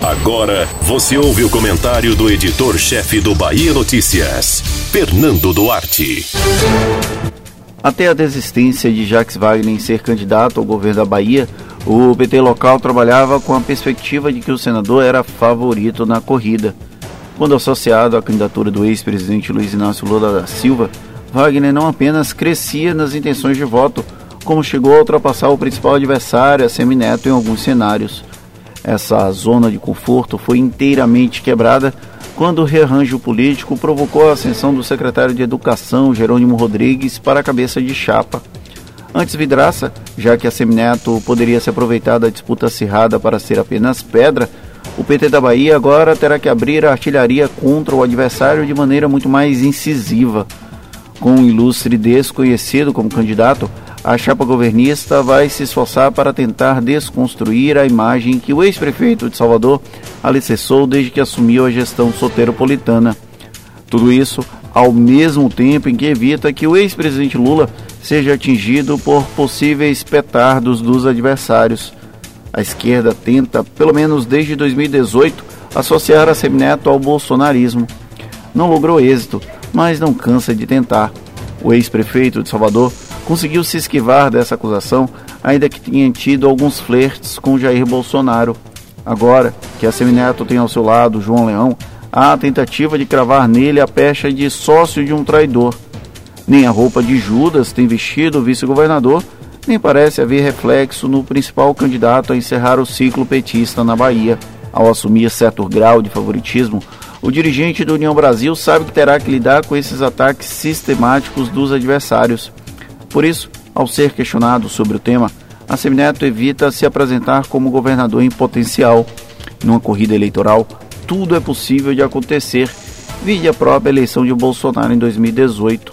Agora você ouve o comentário do editor-chefe do Bahia Notícias, Fernando Duarte. Até a desistência de Jacques Wagner em ser candidato ao governo da Bahia, o PT local trabalhava com a perspectiva de que o senador era favorito na corrida. Quando associado à candidatura do ex-presidente Luiz Inácio Lula da Silva, Wagner não apenas crescia nas intenções de voto, como chegou a ultrapassar o principal adversário, a Semineto, em alguns cenários. Essa zona de conforto foi inteiramente quebrada quando o rearranjo político provocou a ascensão do secretário de Educação, Jerônimo Rodrigues, para a cabeça de chapa. Antes vidraça, já que a Semineto poderia se aproveitar da disputa acirrada para ser apenas pedra, o PT da Bahia agora terá que abrir a artilharia contra o adversário de maneira muito mais incisiva. Com um ilustre desconhecido como candidato, a chapa governista vai se esforçar para tentar desconstruir a imagem que o ex-prefeito de Salvador alicerçou desde que assumiu a gestão soteropolitana. Tudo isso ao mesmo tempo em que evita que o ex-presidente Lula seja atingido por possíveis petardos dos adversários. A esquerda tenta, pelo menos desde 2018, associar a Semineto ao bolsonarismo. Não logrou êxito, mas não cansa de tentar. O ex-prefeito de Salvador conseguiu se esquivar dessa acusação, ainda que tenha tido alguns flertes com Jair Bolsonaro. Agora que a Semineto tem ao seu lado João Leão, há a tentativa de cravar nele a pecha de sócio de um traidor. Nem a roupa de Judas tem vestido o vice-governador, nem parece haver reflexo no principal candidato a encerrar o ciclo petista na Bahia. Ao assumir certo grau de favoritismo, o dirigente do União Brasil sabe que terá que lidar com esses ataques sistemáticos dos adversários. Por isso, ao ser questionado sobre o tema, a Semineto evita se apresentar como governador em potencial. Numa corrida eleitoral, tudo é possível de acontecer, vide a própria eleição de Bolsonaro em 2018.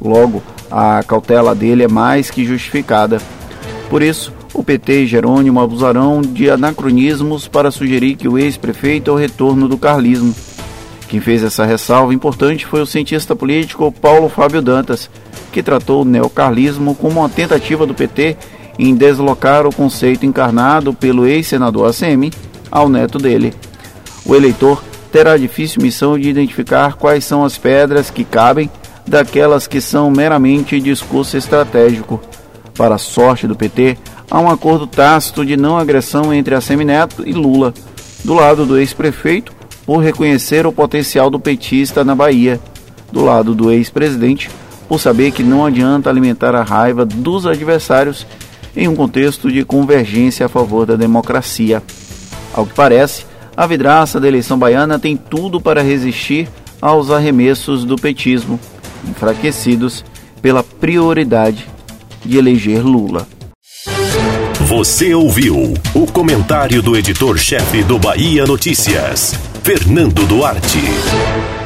Logo, a cautela dele é mais que justificada. Por isso, o PT e Jerônimo abusarão de anacronismos para sugerir que o ex-prefeito é o retorno do carlismo. Quem fez essa ressalva importante foi o cientista político Paulo Fábio Dantas, que tratou o neocarlismo como uma tentativa do PT em deslocar o conceito encarnado pelo ex-senador ACM ao neto dele. O eleitor terá a difícil missão de identificar quais são as pedras que cabem daquelas que são meramente discurso estratégico. Para a sorte do PT, há um acordo tácito de não agressão entre a Semineto e Lula, do lado do ex-prefeito, por reconhecer o potencial do petista na Bahia, do lado do ex-presidente, por saber que não adianta alimentar a raiva dos adversários em um contexto de convergência a favor da democracia. Ao que parece, a vidraça da eleição baiana tem tudo para resistir aos arremessos do petismo, enfraquecidos pela prioridade de eleger Lula. Você ouviu o comentário do editor-chefe do Bahia Notícias, Fernando Duarte.